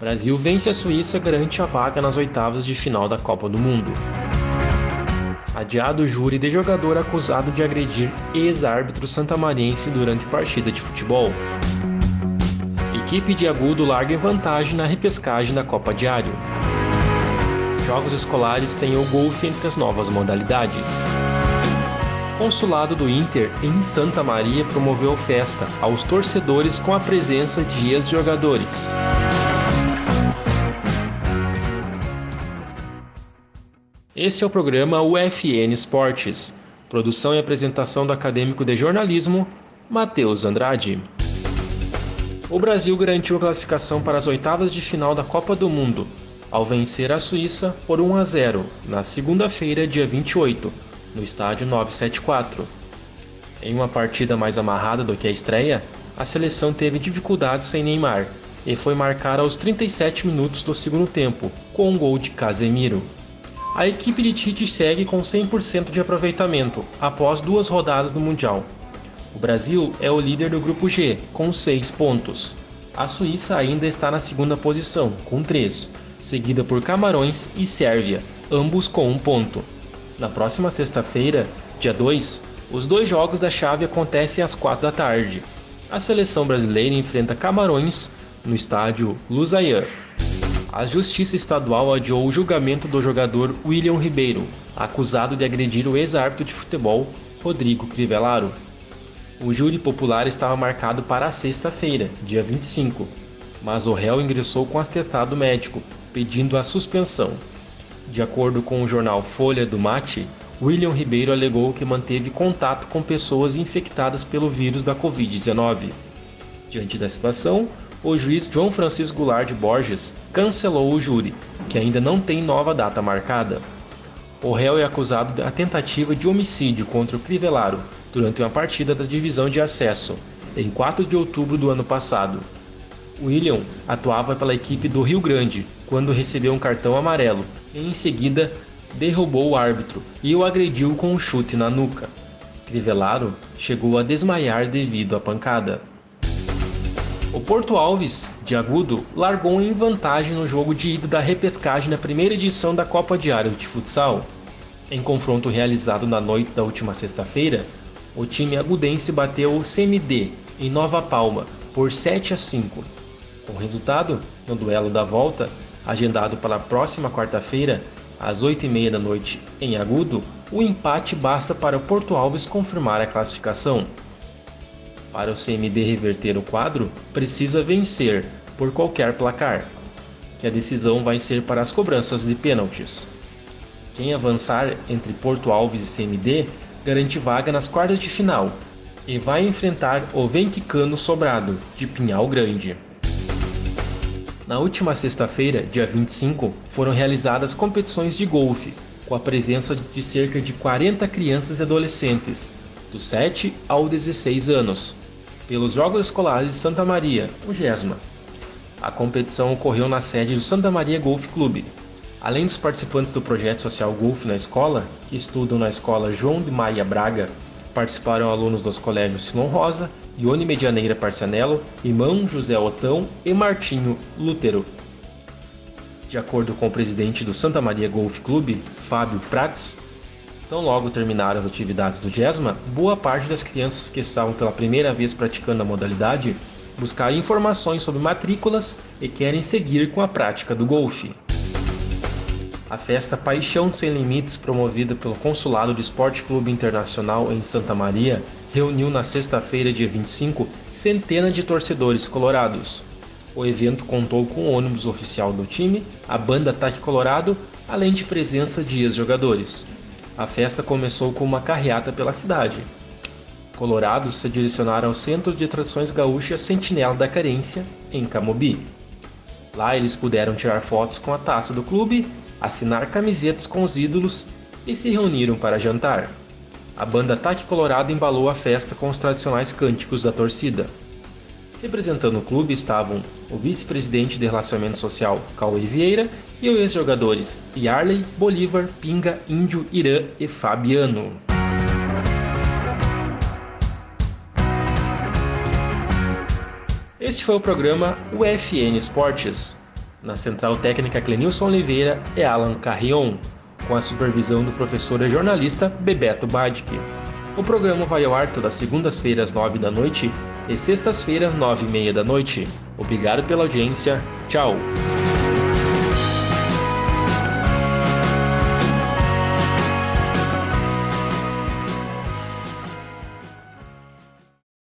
Brasil vence a Suíça garante a vaga nas oitavas de final da Copa do Mundo. Adiado o júri de jogador acusado de agredir ex-árbitro santamariense durante partida de futebol. Equipe de Agudo larga em vantagem na repescagem da Copa Diário jogos escolares têm o golfe entre as novas modalidades. Consulado do Inter em Santa Maria promoveu festa aos torcedores com a presença de ex-jogadores. Esse é o programa UFN Esportes, produção e apresentação do acadêmico de jornalismo Matheus Andrade. O Brasil garantiu a classificação para as oitavas de final da Copa do Mundo, ao vencer a Suíça por 1 a 0 na segunda-feira, dia 28, no estádio 974. Em uma partida mais amarrada do que a estreia, a seleção teve dificuldades sem Neymar e foi marcar aos 37 minutos do segundo tempo, com um gol de Casemiro. A equipe de Tite segue com 100% de aproveitamento após duas rodadas do Mundial. O Brasil é o líder do grupo G, com 6 pontos. A Suíça ainda está na segunda posição, com 3, seguida por Camarões e Sérvia, ambos com um ponto. Na próxima sexta-feira, dia 2, os dois jogos da chave acontecem às 4 da tarde. A seleção brasileira enfrenta Camarões no estádio Lusail. A Justiça Estadual adiou o julgamento do jogador William Ribeiro, acusado de agredir o ex-árbitro de futebol Rodrigo Crivellaro. O júri popular estava marcado para sexta-feira, dia 25, mas o réu ingressou com atestado médico pedindo a suspensão. De acordo com o jornal Folha do Mate, William Ribeiro alegou que manteve contato com pessoas infectadas pelo vírus da Covid-19. Diante da situação, o juiz João Francisco Goulart Borges cancelou o júri, que ainda não tem nova data marcada. O réu é acusado da tentativa de homicídio contra o durante uma partida da divisão de acesso, em 4 de outubro do ano passado. William atuava pela equipe do Rio Grande quando recebeu um cartão amarelo e em seguida derrubou o árbitro e o agrediu com um chute na nuca. Crivellaro chegou a desmaiar devido à pancada. O Porto Alves, de agudo, largou em vantagem no jogo de ida da repescagem na primeira edição da Copa Diário de Futsal. Em confronto realizado na noite da última sexta-feira, o time agudense bateu o CMD em Nova Palma por 7 a 5 com resultado, no duelo da volta, agendado para a próxima quarta-feira, às 8h30 da noite, em Agudo, o empate basta para o Porto Alves confirmar a classificação. Para o CMD reverter o quadro, precisa vencer por qualquer placar, que a decisão vai ser para as cobranças de pênaltis. Quem avançar entre Porto Alves e CMD garante vaga nas quartas de final e vai enfrentar o Venquicano Sobrado, de Pinhal Grande. Na última sexta-feira, dia 25, foram realizadas competições de golfe, com a presença de cerca de 40 crianças e adolescentes, dos 7 aos 16 anos, pelos Jogos Escolares de Santa Maria, o GESMA. A competição ocorreu na sede do Santa Maria Golf Clube. Além dos participantes do projeto social Golf na escola, que estudam na escola João de Maia Braga, participaram alunos dos colégios Simão Rosa, Ione Medianeira Parcianello, Irmão José Otão e Martinho Lútero. De acordo com o presidente do Santa Maria Golf Clube, Fábio Prats, tão logo terminaram as atividades do GESMA, boa parte das crianças que estavam pela primeira vez praticando a modalidade buscaram informações sobre matrículas e querem seguir com a prática do golfe. A festa Paixão Sem Limites, promovida pelo Consulado de Esporte Clube Internacional em Santa Maria, reuniu na sexta-feira, dia 25, centenas de torcedores colorados. O evento contou com o ônibus oficial do time, a banda Ataque Colorado, além de presença de ex-jogadores. A festa começou com uma carreata pela cidade. colorados se direcionaram ao Centro de Atrações Gaúcha Sentinela da Carência, em Camobi. Lá eles puderam tirar fotos com a taça do clube, assinar camisetas com os ídolos e se reuniram para jantar. A banda Ataque Colorado embalou a festa com os tradicionais cânticos da torcida. Representando o clube estavam o vice-presidente de Relacionamento Social, Cauê Vieira, e os ex-jogadores Yarley, Bolívar, Pinga, Índio, Irã e Fabiano. Este foi o programa UFN Esportes. Na central técnica Clenilson Oliveira e Alan Carrion, com a supervisão do professor e jornalista Bebeto Badic. O programa vai ao ar todas segundas-feiras, nove da noite e sextas-feiras, nove e meia da noite. Obrigado pela audiência. Tchau!